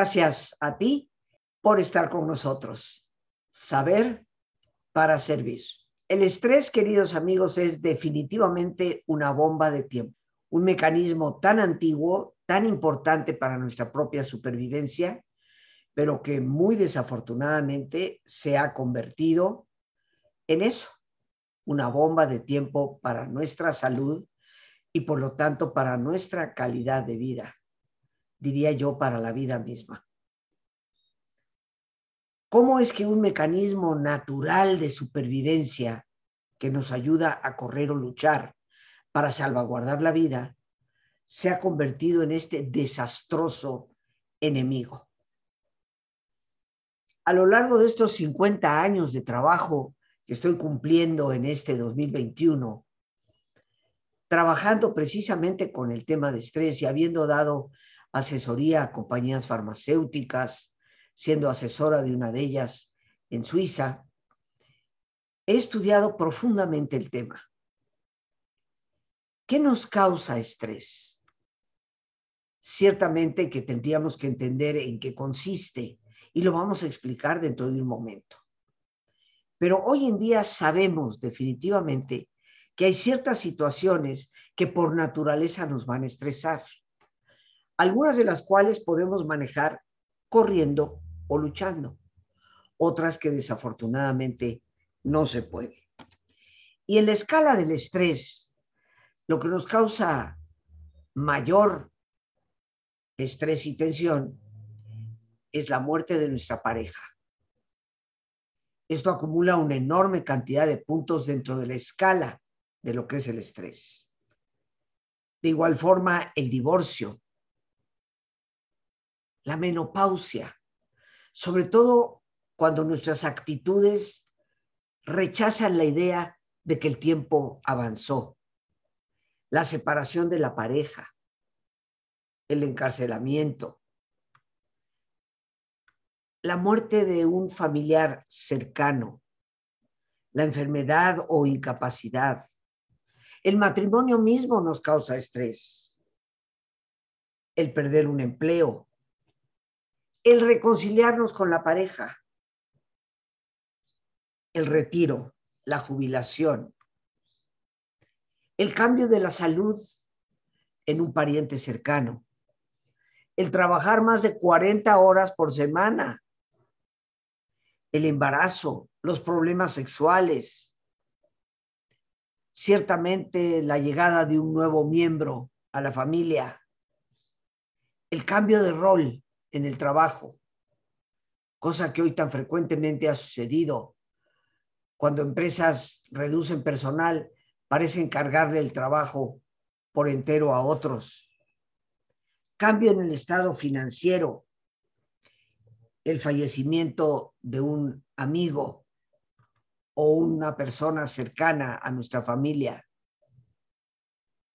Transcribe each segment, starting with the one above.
Gracias a ti por estar con nosotros. Saber para servir. El estrés, queridos amigos, es definitivamente una bomba de tiempo, un mecanismo tan antiguo, tan importante para nuestra propia supervivencia, pero que muy desafortunadamente se ha convertido en eso, una bomba de tiempo para nuestra salud y por lo tanto para nuestra calidad de vida, diría yo, para la vida misma. ¿Cómo es que un mecanismo natural de supervivencia que nos ayuda a correr o luchar para salvaguardar la vida se ha convertido en este desastroso enemigo? A lo largo de estos 50 años de trabajo que estoy cumpliendo en este 2021, trabajando precisamente con el tema de estrés y habiendo dado asesoría a compañías farmacéuticas, siendo asesora de una de ellas en Suiza, he estudiado profundamente el tema. ¿Qué nos causa estrés? Ciertamente que tendríamos que entender en qué consiste y lo vamos a explicar dentro de un momento. Pero hoy en día sabemos definitivamente que hay ciertas situaciones que por naturaleza nos van a estresar, algunas de las cuales podemos manejar corriendo o luchando, otras que desafortunadamente no se puede. Y en la escala del estrés, lo que nos causa mayor estrés y tensión es la muerte de nuestra pareja. Esto acumula una enorme cantidad de puntos dentro de la escala de lo que es el estrés. De igual forma, el divorcio, la menopausia, sobre todo cuando nuestras actitudes rechazan la idea de que el tiempo avanzó, la separación de la pareja, el encarcelamiento, la muerte de un familiar cercano, la enfermedad o incapacidad. El matrimonio mismo nos causa estrés. El perder un empleo, el reconciliarnos con la pareja, el retiro, la jubilación, el cambio de la salud en un pariente cercano, el trabajar más de 40 horas por semana, el embarazo, los problemas sexuales, ciertamente la llegada de un nuevo miembro a la familia, el cambio de rol en el trabajo, cosa que hoy tan frecuentemente ha sucedido cuando empresas reducen personal, parecen cargarle el trabajo por entero a otros. Cambio en el estado financiero, el fallecimiento de un amigo o una persona cercana a nuestra familia.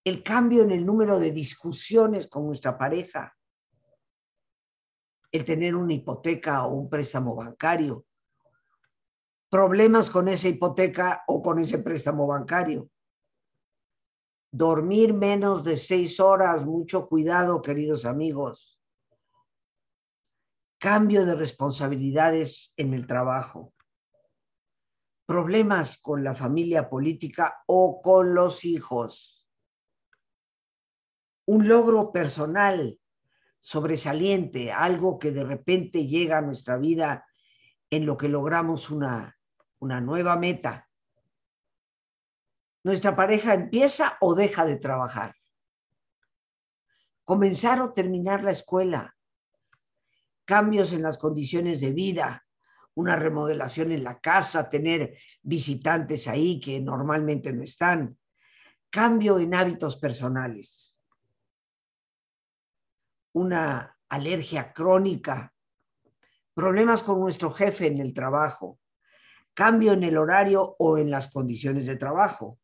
El cambio en el número de discusiones con nuestra pareja el tener una hipoteca o un préstamo bancario, problemas con esa hipoteca o con ese préstamo bancario. Dormir menos de seis horas, mucho cuidado, queridos amigos. Cambio de responsabilidades en el trabajo. Problemas con la familia política o con los hijos. Un logro personal sobresaliente, algo que de repente llega a nuestra vida en lo que logramos una, una nueva meta. Nuestra pareja empieza o deja de trabajar. Comenzar o terminar la escuela. Cambios en las condiciones de vida, una remodelación en la casa, tener visitantes ahí que normalmente no están. Cambio en hábitos personales una alergia crónica, problemas con nuestro jefe en el trabajo, cambio en el horario o en las condiciones de trabajo,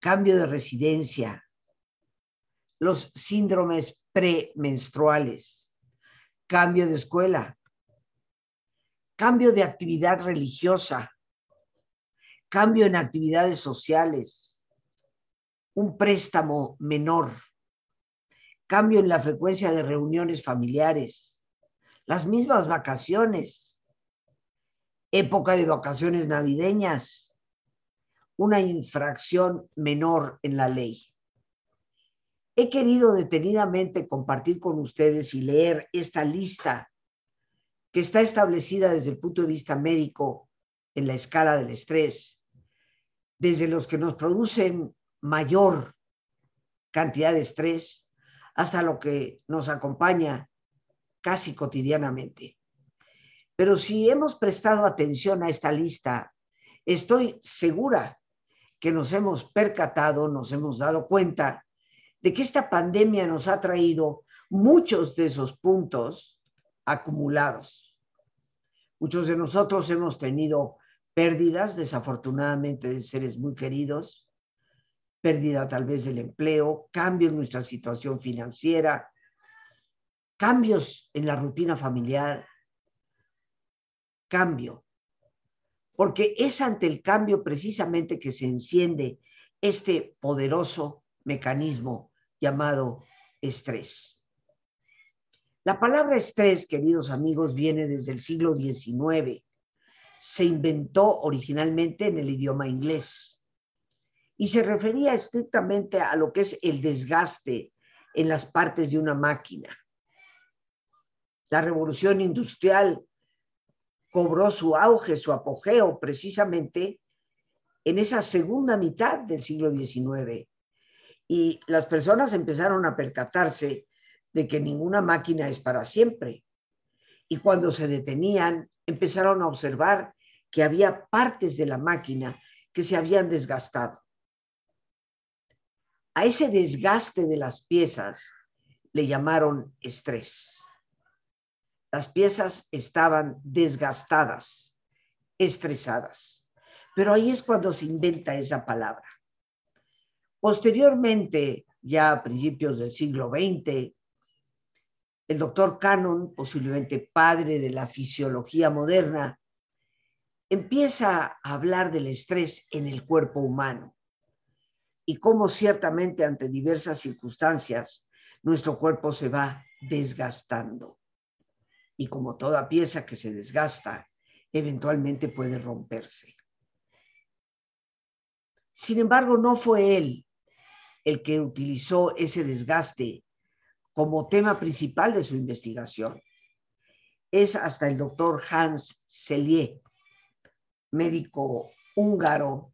cambio de residencia, los síndromes premenstruales, cambio de escuela, cambio de actividad religiosa, cambio en actividades sociales, un préstamo menor cambio en la frecuencia de reuniones familiares, las mismas vacaciones, época de vacaciones navideñas, una infracción menor en la ley. He querido detenidamente compartir con ustedes y leer esta lista que está establecida desde el punto de vista médico en la escala del estrés, desde los que nos producen mayor cantidad de estrés hasta lo que nos acompaña casi cotidianamente. Pero si hemos prestado atención a esta lista, estoy segura que nos hemos percatado, nos hemos dado cuenta de que esta pandemia nos ha traído muchos de esos puntos acumulados. Muchos de nosotros hemos tenido pérdidas, desafortunadamente, de seres muy queridos, pérdida tal vez del empleo, cambio en nuestra situación financiera, cambios en la rutina familiar, cambio. Porque es ante el cambio precisamente que se enciende este poderoso mecanismo llamado estrés. La palabra estrés, queridos amigos, viene desde el siglo XIX. Se inventó originalmente en el idioma inglés y se refería estrictamente a lo que es el desgaste en las partes de una máquina. La revolución industrial cobró su auge, su apogeo, precisamente en esa segunda mitad del siglo XIX. Y las personas empezaron a percatarse de que ninguna máquina es para siempre. Y cuando se detenían, empezaron a observar que había partes de la máquina que se habían desgastado. A ese desgaste de las piezas le llamaron estrés. Las piezas estaban desgastadas, estresadas. Pero ahí es cuando se inventa esa palabra. Posteriormente, ya a principios del siglo XX, el doctor Cannon, posiblemente padre de la fisiología moderna, empieza a hablar del estrés en el cuerpo humano y cómo ciertamente ante diversas circunstancias nuestro cuerpo se va desgastando. Y como toda pieza que se desgasta, eventualmente puede romperse. Sin embargo, no fue él el que utilizó ese desgaste como tema principal de su investigación. Es hasta el doctor Hans Selye, médico húngaro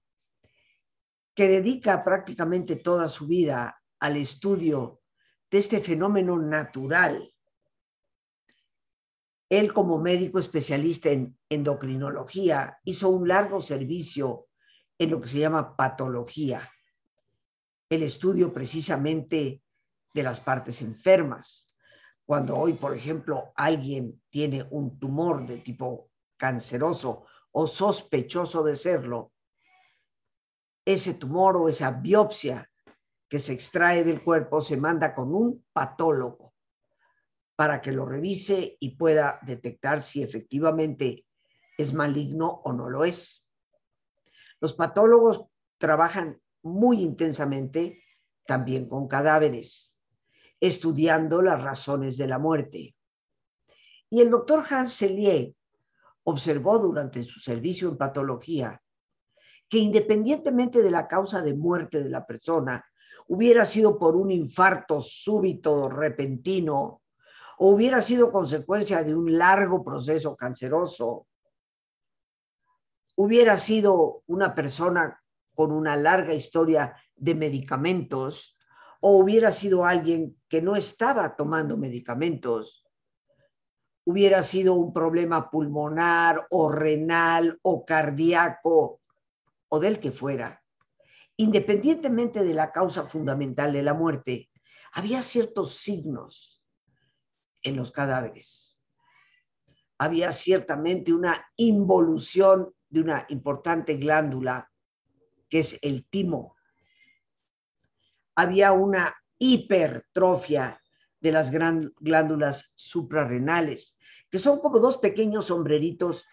que dedica prácticamente toda su vida al estudio de este fenómeno natural. Él como médico especialista en endocrinología hizo un largo servicio en lo que se llama patología, el estudio precisamente de las partes enfermas. Cuando hoy, por ejemplo, alguien tiene un tumor de tipo canceroso o sospechoso de serlo, ese tumor o esa biopsia que se extrae del cuerpo se manda con un patólogo para que lo revise y pueda detectar si efectivamente es maligno o no lo es. Los patólogos trabajan muy intensamente también con cadáveres, estudiando las razones de la muerte. Y el doctor Hans Selye observó durante su servicio en patología que independientemente de la causa de muerte de la persona, hubiera sido por un infarto súbito, repentino, o hubiera sido consecuencia de un largo proceso canceroso, hubiera sido una persona con una larga historia de medicamentos, o hubiera sido alguien que no estaba tomando medicamentos, hubiera sido un problema pulmonar o renal o cardíaco o del que fuera, independientemente de la causa fundamental de la muerte, había ciertos signos en los cadáveres. Había ciertamente una involución de una importante glándula que es el timo. Había una hipertrofia de las glándulas suprarrenales, que son como dos pequeños sombreritos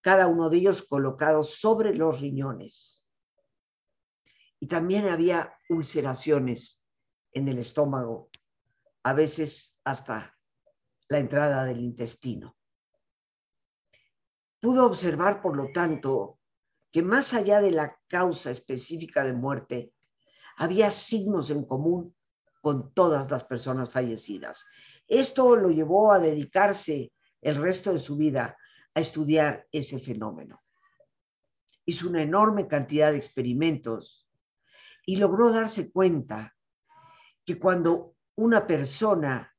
cada uno de ellos colocados sobre los riñones. Y también había ulceraciones en el estómago a veces hasta la entrada del intestino. Pudo observar, por lo tanto, que más allá de la causa específica de muerte, había signos en común con todas las personas fallecidas. Esto lo llevó a dedicarse el resto de su vida a estudiar ese fenómeno. Hizo una enorme cantidad de experimentos y logró darse cuenta que cuando una persona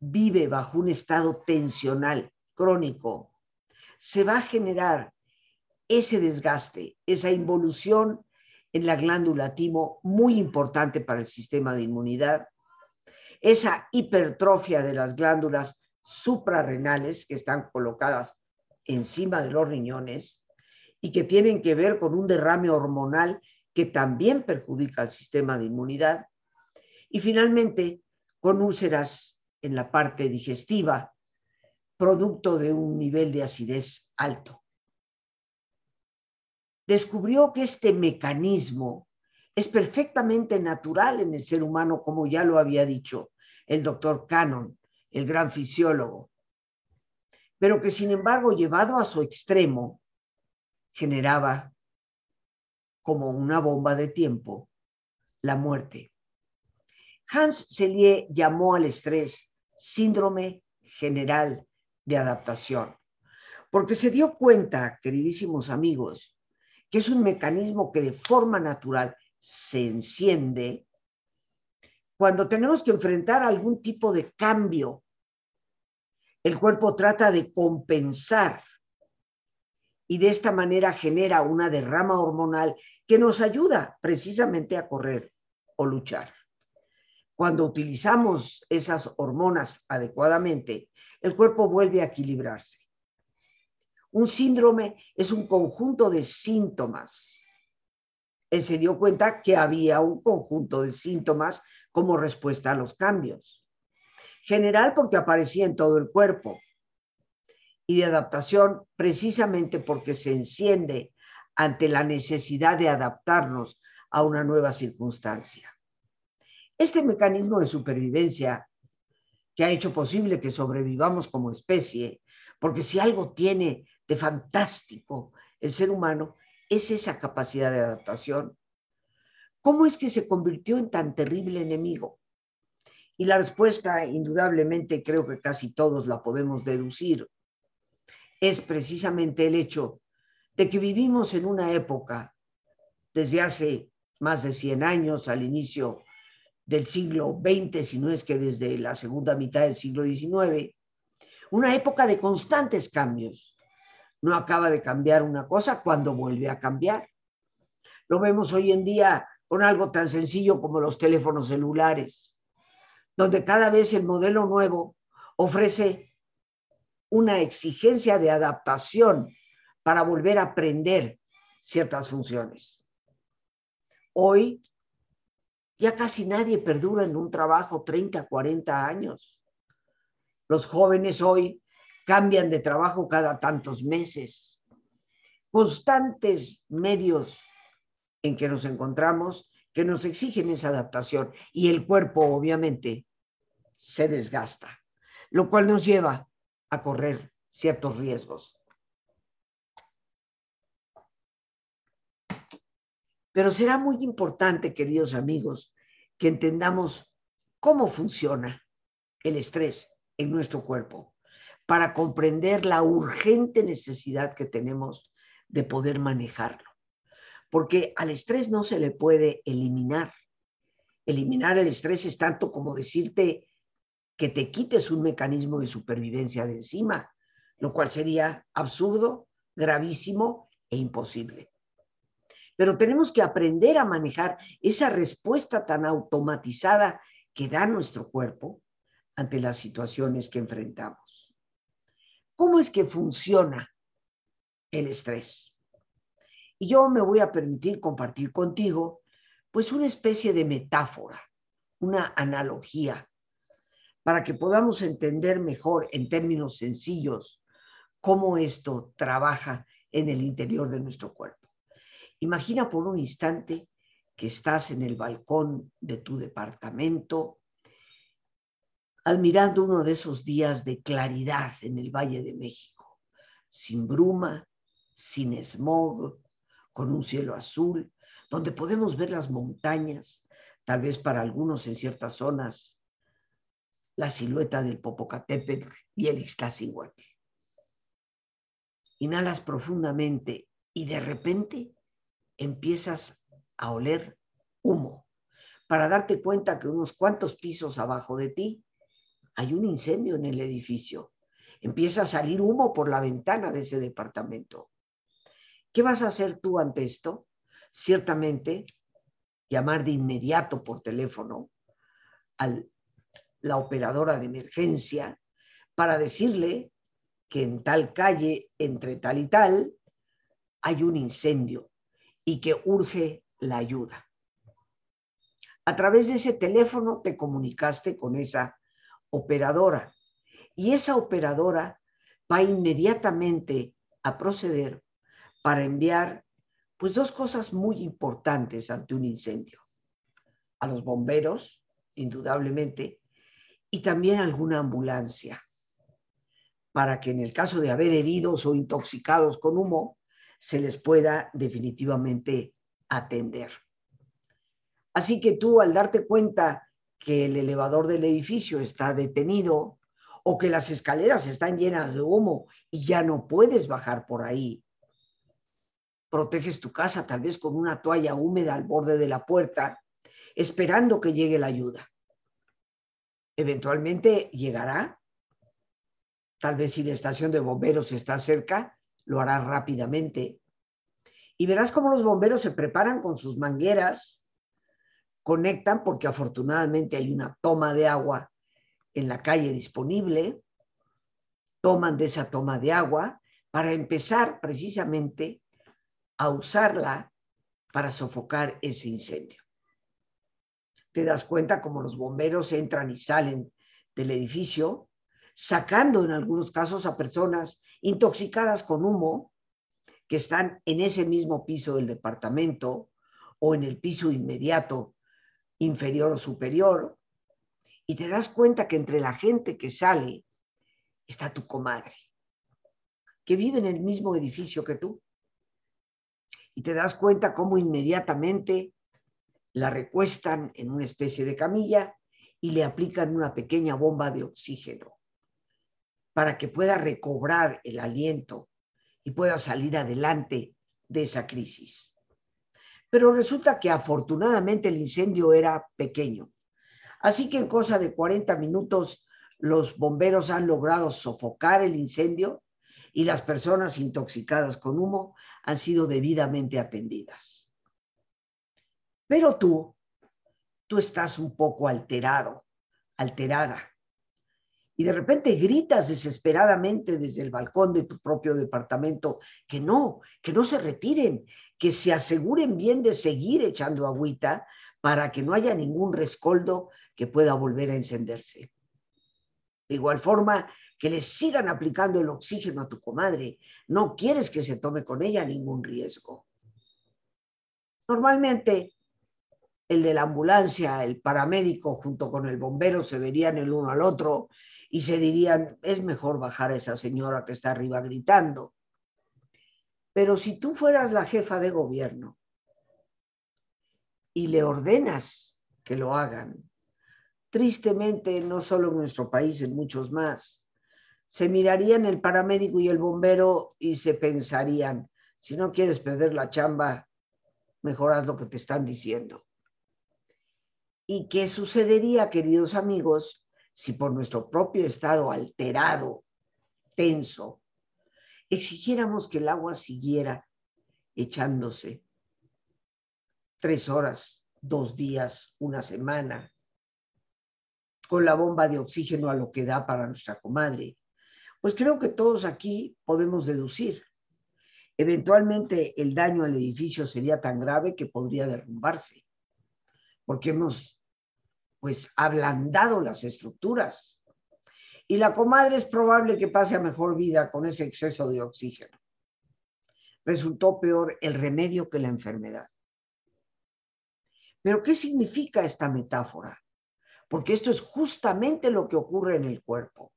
vive bajo un estado tensional crónico, se va a generar ese desgaste, esa involución en la glándula timo muy importante para el sistema de inmunidad, esa hipertrofia de las glándulas suprarrenales que están colocadas encima de los riñones y que tienen que ver con un derrame hormonal que también perjudica al sistema de inmunidad. Y finalmente, con úlceras en la parte digestiva, producto de un nivel de acidez alto descubrió que este mecanismo es perfectamente natural en el ser humano, como ya lo había dicho el doctor Cannon, el gran fisiólogo, pero que sin embargo, llevado a su extremo, generaba como una bomba de tiempo la muerte. Hans Selye llamó al estrés síndrome general de adaptación, porque se dio cuenta, queridísimos amigos, que es un mecanismo que de forma natural se enciende cuando tenemos que enfrentar algún tipo de cambio. El cuerpo trata de compensar y de esta manera genera una derrama hormonal que nos ayuda precisamente a correr o luchar. Cuando utilizamos esas hormonas adecuadamente, el cuerpo vuelve a equilibrarse. Un síndrome es un conjunto de síntomas. Él se dio cuenta que había un conjunto de síntomas como respuesta a los cambios. General porque aparecía en todo el cuerpo. Y de adaptación precisamente porque se enciende ante la necesidad de adaptarnos a una nueva circunstancia. Este mecanismo de supervivencia que ha hecho posible que sobrevivamos como especie, porque si algo tiene de fantástico el ser humano es esa capacidad de adaptación. ¿Cómo es que se convirtió en tan terrible enemigo? Y la respuesta, indudablemente, creo que casi todos la podemos deducir, es precisamente el hecho de que vivimos en una época, desde hace más de 100 años, al inicio del siglo XX, si no es que desde la segunda mitad del siglo XIX, una época de constantes cambios, no acaba de cambiar una cosa cuando vuelve a cambiar. Lo vemos hoy en día con algo tan sencillo como los teléfonos celulares, donde cada vez el modelo nuevo ofrece una exigencia de adaptación para volver a aprender ciertas funciones. Hoy ya casi nadie perdura en un trabajo 30, 40 años. Los jóvenes hoy cambian de trabajo cada tantos meses. Constantes medios en que nos encontramos que nos exigen esa adaptación y el cuerpo obviamente se desgasta, lo cual nos lleva a correr ciertos riesgos. Pero será muy importante, queridos amigos, que entendamos cómo funciona el estrés en nuestro cuerpo para comprender la urgente necesidad que tenemos de poder manejarlo. Porque al estrés no se le puede eliminar. Eliminar el estrés es tanto como decirte que te quites un mecanismo de supervivencia de encima, lo cual sería absurdo, gravísimo e imposible. Pero tenemos que aprender a manejar esa respuesta tan automatizada que da nuestro cuerpo ante las situaciones que enfrentamos. ¿Cómo es que funciona el estrés? Y yo me voy a permitir compartir contigo, pues, una especie de metáfora, una analogía, para que podamos entender mejor en términos sencillos cómo esto trabaja en el interior de nuestro cuerpo. Imagina por un instante que estás en el balcón de tu departamento admirando uno de esos días de claridad en el Valle de México, sin bruma, sin smog, con un cielo azul, donde podemos ver las montañas, tal vez para algunos en ciertas zonas, la silueta del Popocatépetl y el Ixtlacinhuatl. Inhalas profundamente y de repente empiezas a oler humo para darte cuenta que unos cuantos pisos abajo de ti hay un incendio en el edificio. Empieza a salir humo por la ventana de ese departamento. ¿Qué vas a hacer tú ante esto? Ciertamente, llamar de inmediato por teléfono a la operadora de emergencia para decirle que en tal calle, entre tal y tal, hay un incendio y que urge la ayuda. A través de ese teléfono te comunicaste con esa operadora. Y esa operadora va inmediatamente a proceder para enviar pues dos cosas muy importantes ante un incendio. A los bomberos, indudablemente, y también alguna ambulancia, para que en el caso de haber heridos o intoxicados con humo, se les pueda definitivamente atender. Así que tú al darte cuenta que el elevador del edificio está detenido o que las escaleras están llenas de humo y ya no puedes bajar por ahí. Proteges tu casa tal vez con una toalla húmeda al borde de la puerta, esperando que llegue la ayuda. Eventualmente llegará. Tal vez si la estación de bomberos está cerca, lo hará rápidamente. Y verás cómo los bomberos se preparan con sus mangueras conectan porque afortunadamente hay una toma de agua en la calle disponible, toman de esa toma de agua para empezar precisamente a usarla para sofocar ese incendio. Te das cuenta como los bomberos entran y salen del edificio, sacando en algunos casos a personas intoxicadas con humo que están en ese mismo piso del departamento o en el piso inmediato inferior o superior, y te das cuenta que entre la gente que sale está tu comadre, que vive en el mismo edificio que tú. Y te das cuenta cómo inmediatamente la recuestan en una especie de camilla y le aplican una pequeña bomba de oxígeno para que pueda recobrar el aliento y pueda salir adelante de esa crisis. Pero resulta que afortunadamente el incendio era pequeño. Así que en cosa de 40 minutos los bomberos han logrado sofocar el incendio y las personas intoxicadas con humo han sido debidamente atendidas. Pero tú, tú estás un poco alterado, alterada y de repente gritas desesperadamente desde el balcón de tu propio departamento que no, que no se retiren, que se aseguren bien de seguir echando agüita para que no haya ningún rescoldo que pueda volver a encenderse. De igual forma, que le sigan aplicando el oxígeno a tu comadre. No quieres que se tome con ella ningún riesgo. Normalmente, el de la ambulancia, el paramédico junto con el bombero se verían el uno al otro y se dirían, es mejor bajar a esa señora que está arriba gritando. Pero si tú fueras la jefa de gobierno y le ordenas que lo hagan, tristemente, no solo en nuestro país, en muchos más, se mirarían el paramédico y el bombero y se pensarían, si no quieres perder la chamba, mejoras lo que te están diciendo. ¿Y qué sucedería, queridos amigos, si por nuestro propio estado alterado, tenso, exigiéramos que el agua siguiera echándose tres horas, dos días, una semana, con la bomba de oxígeno a lo que da para nuestra comadre, pues creo que todos aquí podemos deducir. Eventualmente el daño al edificio sería tan grave que podría derrumbarse, porque hemos pues ablandado las estructuras. Y la comadre es probable que pase a mejor vida con ese exceso de oxígeno. Resultó peor el remedio que la enfermedad. Pero ¿qué significa esta metáfora? Porque esto es justamente lo que ocurre en el cuerpo.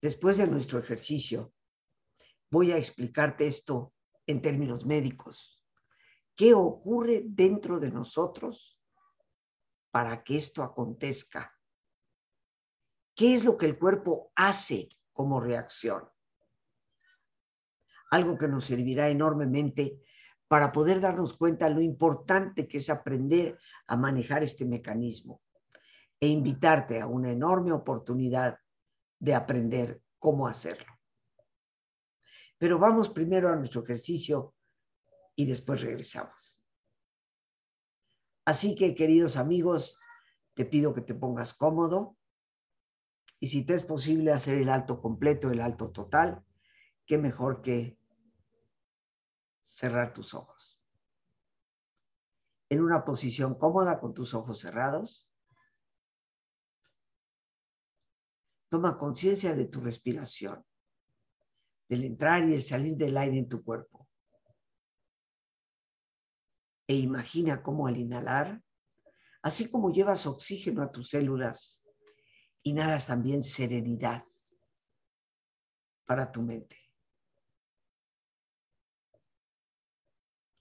Después de nuestro ejercicio, voy a explicarte esto en términos médicos. ¿Qué ocurre dentro de nosotros para que esto acontezca? ¿Qué es lo que el cuerpo hace como reacción? Algo que nos servirá enormemente para poder darnos cuenta lo importante que es aprender a manejar este mecanismo e invitarte a una enorme oportunidad de aprender cómo hacerlo. Pero vamos primero a nuestro ejercicio y después regresamos. Así que, queridos amigos, te pido que te pongas cómodo y si te es posible hacer el alto completo, el alto total, qué mejor que cerrar tus ojos. En una posición cómoda con tus ojos cerrados. Toma conciencia de tu respiración, del entrar y el salir del aire en tu cuerpo. E imagina cómo al inhalar, así como llevas oxígeno a tus células, inhalas también serenidad para tu mente.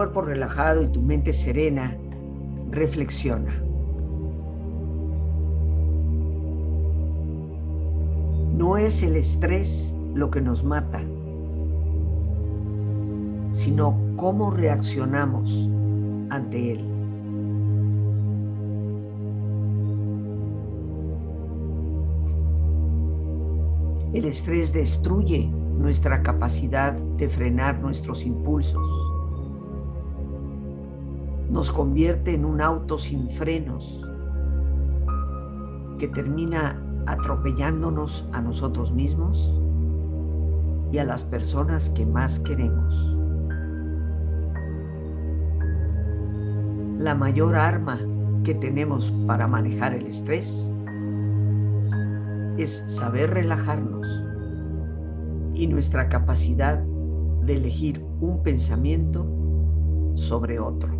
Cuerpo relajado y tu mente serena, reflexiona. No es el estrés lo que nos mata, sino cómo reaccionamos ante él. El estrés destruye nuestra capacidad de frenar nuestros impulsos nos convierte en un auto sin frenos que termina atropellándonos a nosotros mismos y a las personas que más queremos. La mayor arma que tenemos para manejar el estrés es saber relajarnos y nuestra capacidad de elegir un pensamiento sobre otro.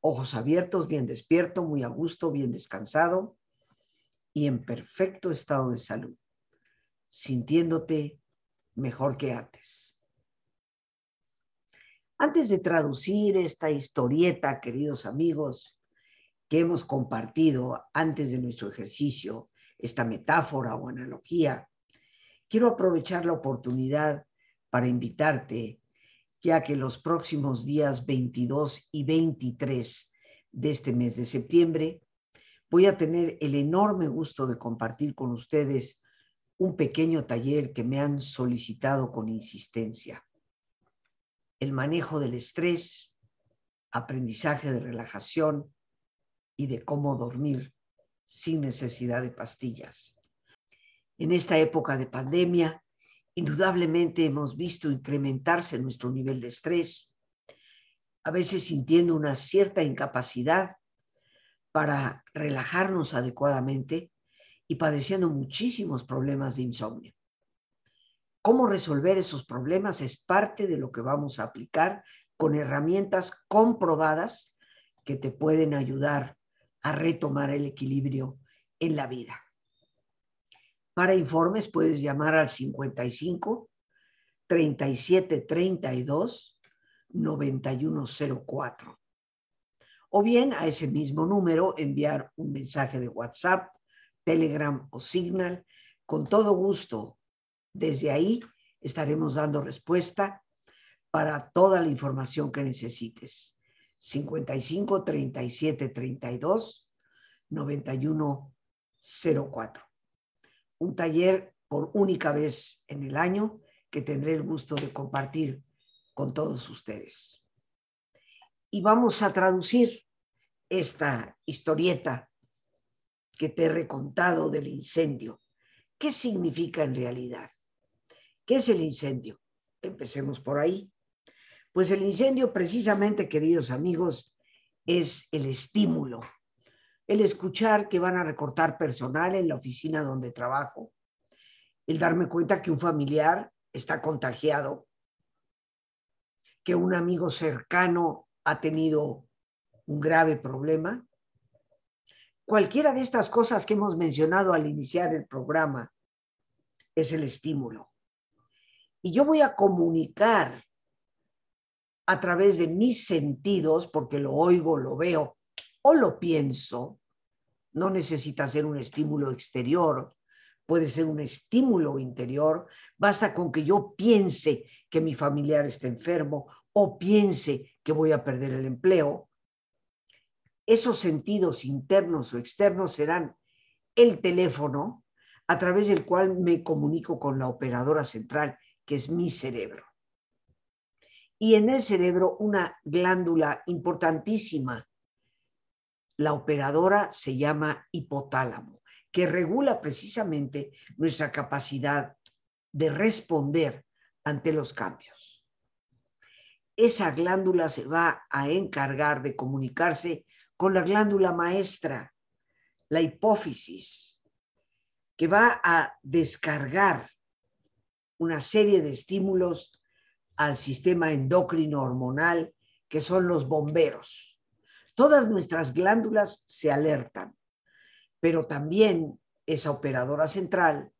ojos abiertos, bien despierto, muy a gusto, bien descansado y en perfecto estado de salud, sintiéndote mejor que antes. Antes de traducir esta historieta, queridos amigos, que hemos compartido antes de nuestro ejercicio, esta metáfora o analogía, quiero aprovechar la oportunidad para invitarte ya que los próximos días 22 y 23 de este mes de septiembre voy a tener el enorme gusto de compartir con ustedes un pequeño taller que me han solicitado con insistencia. El manejo del estrés, aprendizaje de relajación y de cómo dormir sin necesidad de pastillas. En esta época de pandemia, Indudablemente hemos visto incrementarse nuestro nivel de estrés, a veces sintiendo una cierta incapacidad para relajarnos adecuadamente y padeciendo muchísimos problemas de insomnio. Cómo resolver esos problemas es parte de lo que vamos a aplicar con herramientas comprobadas que te pueden ayudar a retomar el equilibrio en la vida. Para informes puedes llamar al 55 37 32 9104. o bien a ese mismo número enviar un mensaje de WhatsApp, Telegram o Signal. Con todo gusto, desde ahí estaremos dando respuesta para toda la información que necesites. 55 37 32 91 04. Un taller por única vez en el año que tendré el gusto de compartir con todos ustedes. Y vamos a traducir esta historieta que te he recontado del incendio. ¿Qué significa en realidad? ¿Qué es el incendio? Empecemos por ahí. Pues el incendio precisamente, queridos amigos, es el estímulo, el escuchar que van a recortar personal en la oficina donde trabajo, el darme cuenta que un familiar está contagiado, que un amigo cercano ha tenido un grave problema. Cualquiera de estas cosas que hemos mencionado al iniciar el programa es el estímulo. Y yo voy a comunicar a través de mis sentidos, porque lo oigo, lo veo o lo pienso, no necesita ser un estímulo exterior, puede ser un estímulo interior, basta con que yo piense que mi familiar está enfermo o piense que voy a perder el empleo. Esos sentidos internos o externos serán el teléfono a través del cual me comunico con la operadora central, que es mi cerebro y en el cerebro una glándula importantísima. La operadora se llama hipotálamo, que regula precisamente nuestra capacidad de responder ante los cambios. Esa glándula se va a encargar de comunicarse con la glándula maestra, la hipófisis, que va a descargar una serie de estímulos al sistema endocrino hormonal, que son los bomberos. Todas nuestras glándulas se alertan, pero también esa operadora central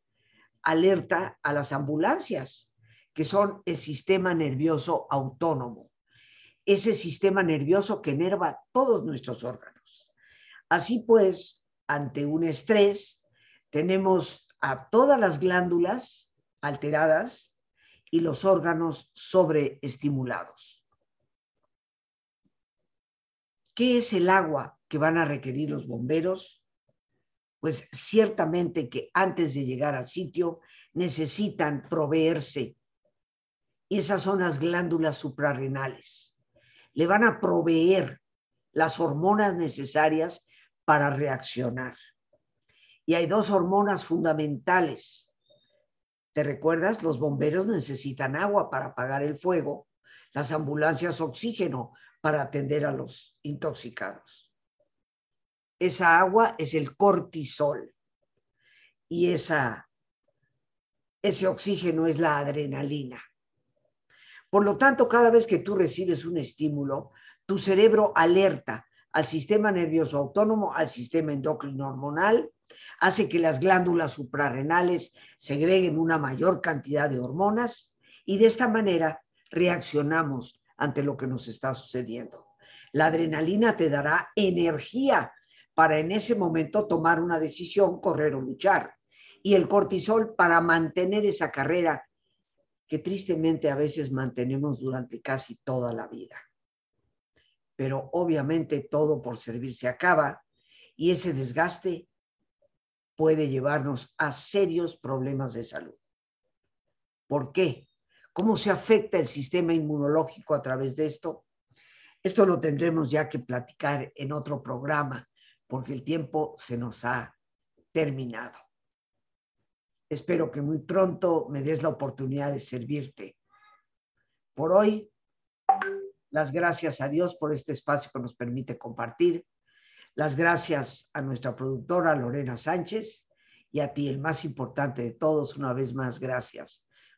alerta a las ambulancias, que son el sistema nervioso autónomo, ese sistema nervioso que enerva todos nuestros órganos. Así pues, ante un estrés, tenemos a todas las glándulas alteradas y los órganos sobreestimulados. ¿Qué es el agua que van a requerir los bomberos? Pues ciertamente que antes de llegar al sitio necesitan proveerse. Esas son las glándulas suprarrenales. Le van a proveer las hormonas necesarias para reaccionar. Y hay dos hormonas fundamentales ¿Te recuerdas? Los bomberos necesitan agua para apagar el fuego, las ambulancias oxígeno para atender a los intoxicados. Esa agua es el cortisol y esa, ese oxígeno es la adrenalina. Por lo tanto, cada vez que tú recibes un estímulo, tu cerebro alerta al sistema nervioso autónomo, al sistema endocrino hormonal hace que las glándulas suprarrenales segreguen una mayor cantidad de hormonas y de esta manera reaccionamos ante lo que nos está sucediendo. La adrenalina te dará energía para en ese momento tomar una decisión, correr o luchar. Y el cortisol para mantener esa carrera que tristemente a veces mantenemos durante casi toda la vida. Pero obviamente todo por servir se acaba y ese desgaste puede llevarnos a serios problemas de salud. ¿Por qué? ¿Cómo se afecta el sistema inmunológico a través de esto? Esto lo tendremos ya que platicar en otro programa porque el tiempo se nos ha terminado. Espero que muy pronto me des la oportunidad de servirte. Por hoy, las gracias a Dios por este espacio que nos permite compartir las gracias a nuestra productora Lorena Sánchez y a ti, el más importante de todos, una vez más, gracias.